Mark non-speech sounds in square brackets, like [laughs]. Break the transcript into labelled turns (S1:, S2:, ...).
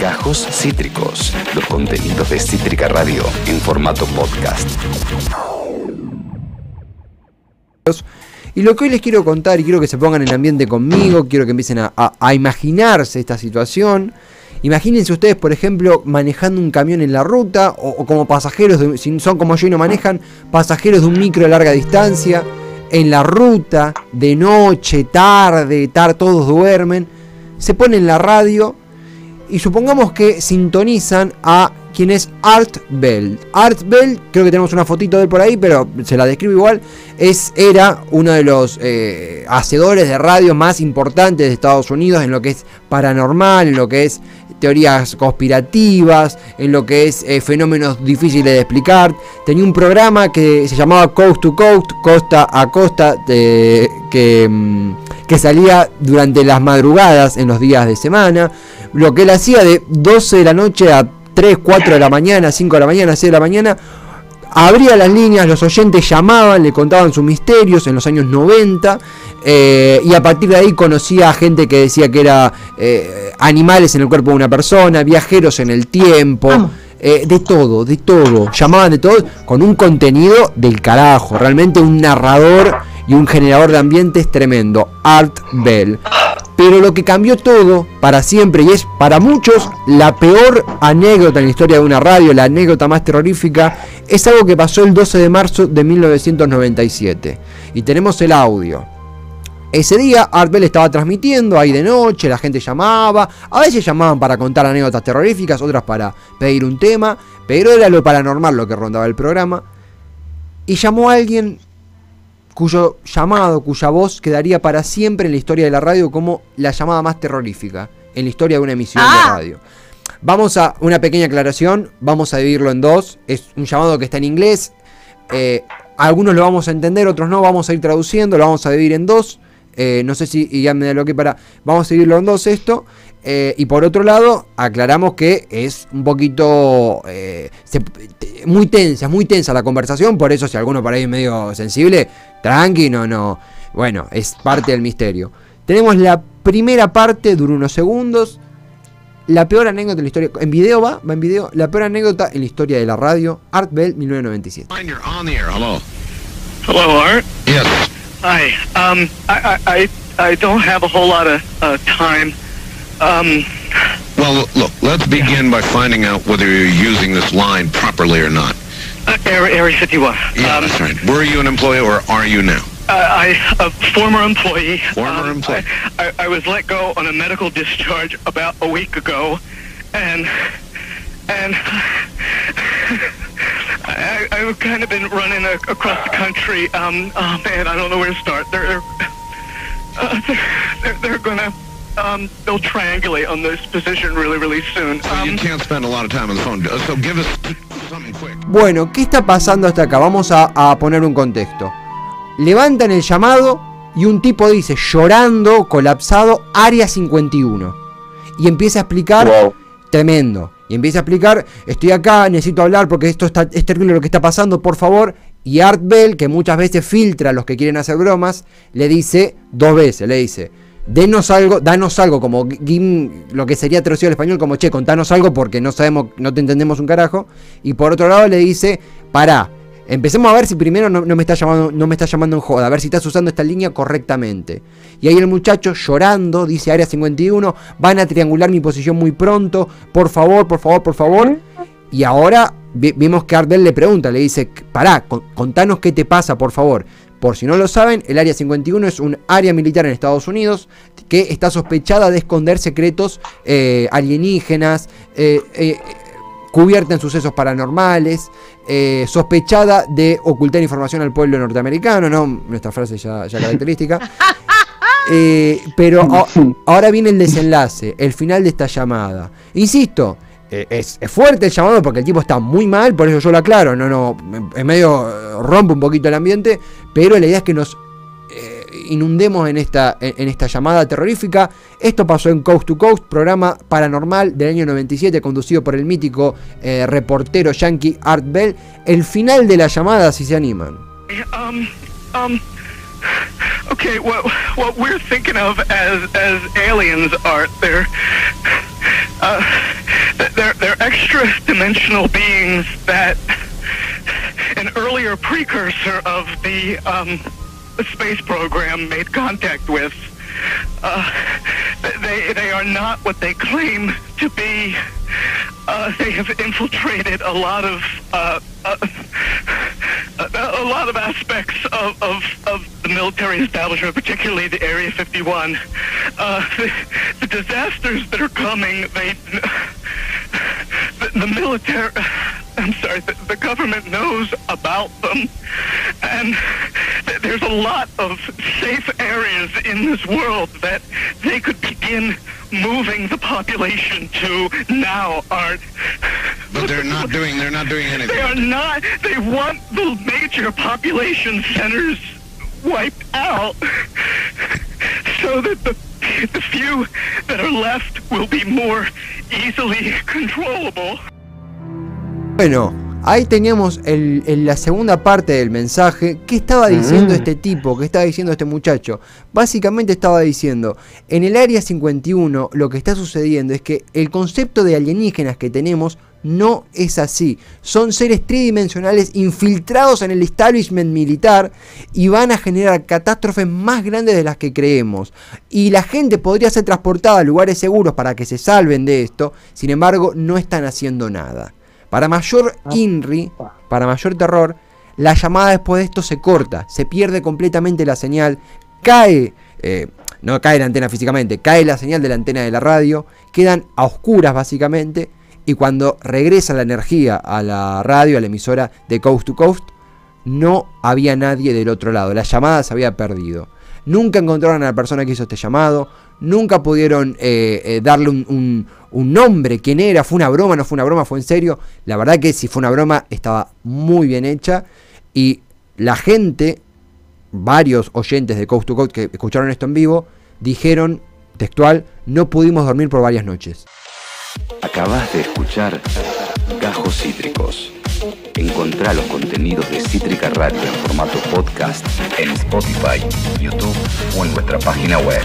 S1: Gajos Cítricos, los contenidos de Cítrica Radio en formato podcast.
S2: Y lo que hoy les quiero contar, y quiero que se pongan en ambiente conmigo, quiero que empiecen a, imaginarse esta situación. Imagínense ustedes, por ejemplo, manejando un camión en la ruta, o, como pasajeros, si son como yo y no manejan, pasajeros de un micro de larga distancia, en la ruta, de noche, tarde, tarde, todos duermen, se ponen la radio y supongamos que sintonizan a quien es Art Bell. Art Bell, creo que tenemos una fotito de él por ahí, pero se la describo igual, es, era uno de los eh, hacedores de radio más importantes de Estados Unidos en lo que es paranormal, en lo que es teorías conspirativas, en lo que es eh, fenómenos difíciles de explicar. Tenía un programa que se llamaba Coast to Coast, costa a costa, que, mm, que salía durante las madrugadas en los días de semana. Lo que él hacía de 12 de la noche a 3, 4 de la mañana, 5 de la mañana, 6 de la mañana, abría las líneas, los oyentes llamaban, le contaban sus misterios en los años 90 eh, y a partir de ahí conocía a gente que decía que era eh, animales en el cuerpo de una persona, viajeros en el tiempo. Eh, de todo, de todo, llamaban de todo con un contenido del carajo, realmente un narrador un generador de ambientes tremendo, Art Bell. Pero lo que cambió todo para siempre y es para muchos la peor anécdota en la historia de una radio, la anécdota más terrorífica, es algo que pasó el 12 de marzo de 1997. Y tenemos el audio. Ese día Art Bell estaba transmitiendo ahí de noche, la gente llamaba, a veces llamaban para contar anécdotas terroríficas, otras para pedir un tema, pero era lo paranormal lo que rondaba el programa. Y llamó a alguien cuyo llamado, cuya voz quedaría para siempre en la historia de la radio como la llamada más terrorífica en la historia de una emisión de ah. radio. Vamos a una pequeña aclaración, vamos a dividirlo en dos. Es un llamado que está en inglés. Eh, algunos lo vamos a entender, otros no. Vamos a ir traduciendo, lo vamos a dividir en dos. Eh, no sé si ya me da lo que para. Vamos a dividirlo en dos esto. Eh, y por otro lado, aclaramos que es un poquito muy tensa, muy tensa la conversación. Por eso, si alguno por ahí es medio sensible, Tranqui, no, no. Bueno, es parte del misterio. Tenemos la primera parte, dura unos segundos. La peor anécdota en la historia. En video va, va en video. La peor anécdota en la historia de la radio. Art Bell, 1997.
S3: Hello. Hello, Art.
S4: Yes.
S3: Hi. Um, I, I, I don't have a whole lot of uh, time. Um.
S4: Well, look. Let's begin by finding out whether you're using this line properly or not.
S3: Uh, Area 51.
S4: Yeah, um, that's right. Were you an employee or are you now?
S3: Uh, I, a former employee.
S4: Former um, employee.
S3: I, I, I, was let go on a medical discharge about a week ago, and and [laughs] I've kind of been running a, across the country. Um, oh man, I don't know where to start. They're uh, they're, they're gonna um, they'll triangulate on this position really, really soon.
S4: So um, you can't spend a lot of time on the phone. So give us something quick.
S2: Bueno, ¿qué está pasando hasta acá? Vamos a, a poner un contexto. Levantan el llamado y un tipo dice, llorando, colapsado, área 51. Y empieza a explicar, tremendo. Y empieza a explicar, estoy acá, necesito hablar porque esto está, es terrible lo que está pasando, por favor. Y Art Bell, que muchas veces filtra a los que quieren hacer bromas, le dice dos veces, le dice, denos algo, danos algo, como lo que sería traducido al español como, che, contanos algo porque no sabemos, no te entendemos un carajo. Y por otro lado le dice, pará, empecemos a ver si primero no, me está llamando, no me está llamando en joda, a ver si estás usando esta línea correctamente. Y ahí el muchacho llorando, dice Área 51, van a triangular mi posición muy pronto, por favor, por favor, por favor. Y ahora vimos que Ardell le pregunta, le dice, pará, contanos qué te pasa, por favor. Por si no lo saben, el Área 51 es un área militar en Estados Unidos que está sospechada de esconder secretos eh, alienígenas, eh, eh, cubierta en sucesos paranormales, sospechada de ocultar información al pueblo norteamericano, ¿no? Nuestra frase ya, ya característica. [laughs] pero ahora viene el desenlace, el final de esta llamada. Insisto, eh, es, fuerte el llamado porque el tipo está muy mal, por eso yo lo aclaro, no, no, en medio eh, rompe un poquito el ambiente, pero la idea es que nos eh, inundemos en esta, en, esta llamada terrorífica. Esto pasó en Coast to Coast, programa paranormal del año 97, conducido por el mítico reportero yankee Art Bell. El final de la llamada, si se animan.
S3: Um, um, okay, what, what we're thinking of as, as aliens, Art, there. uh, they're, they're extra dimensional beings that an earlier precursor of the, um, space program made contact with. Uh, they, they are not what they claim to be. Uh, they have infiltrated a lot of uh, uh, a lot of aspects of, of, of the military establishment, particularly the Area 51. Uh, the, the disasters that are coming, they the, the military. I'm sorry, the, the government knows about them, and there's a lot of safe areas in this world that they could begin moving the population to now, Art.
S4: But they're not doing. They're not doing anything.
S3: They are not. They want the major population centers wiped out [laughs] so that the the few that are left will be more easily controllable.
S2: Bueno, ahí teníamos el- el- la segunda parte del mensaje. ¿Qué estaba diciendo este tipo? ¿Qué estaba diciendo este muchacho? Básicamente estaba diciendo, en el área 51 lo que está sucediendo es que el concepto de alienígenas que tenemos no es así. Son seres tridimensionales infiltrados en el establishment militar y van a generar catástrofes más grandes de las que creemos. Y la gente podría ser transportada a lugares seguros para que se salven de esto, sin embargo no están haciendo nada. Para mayor INRI, para mayor terror, la llamada después de esto se corta, se pierde completamente la señal, cae, eh, no cae la antena físicamente, cae la señal de la antena de la radio, quedan a oscuras básicamente, y cuando regresa la energía a la radio, a la emisora de Coast to Coast, no había nadie del otro lado, la llamada se había perdido. Nunca encontraron a la persona que hizo este llamado, nunca pudieron eh, eh, darle un, un- un nombre, quién era, fue una broma, no fue una broma, fue en serio. La verdad que si fue una broma estaba muy bien hecha y la gente, varios oyentes de Coast to Coast que escucharon esto en vivo, dijeron textual, no pudimos dormir por varias noches.
S1: Acabas de escuchar Gajos Cítricos. Encontrá los contenidos de Cítrica Radio en formato podcast en Spotify, YouTube o en nuestra página web.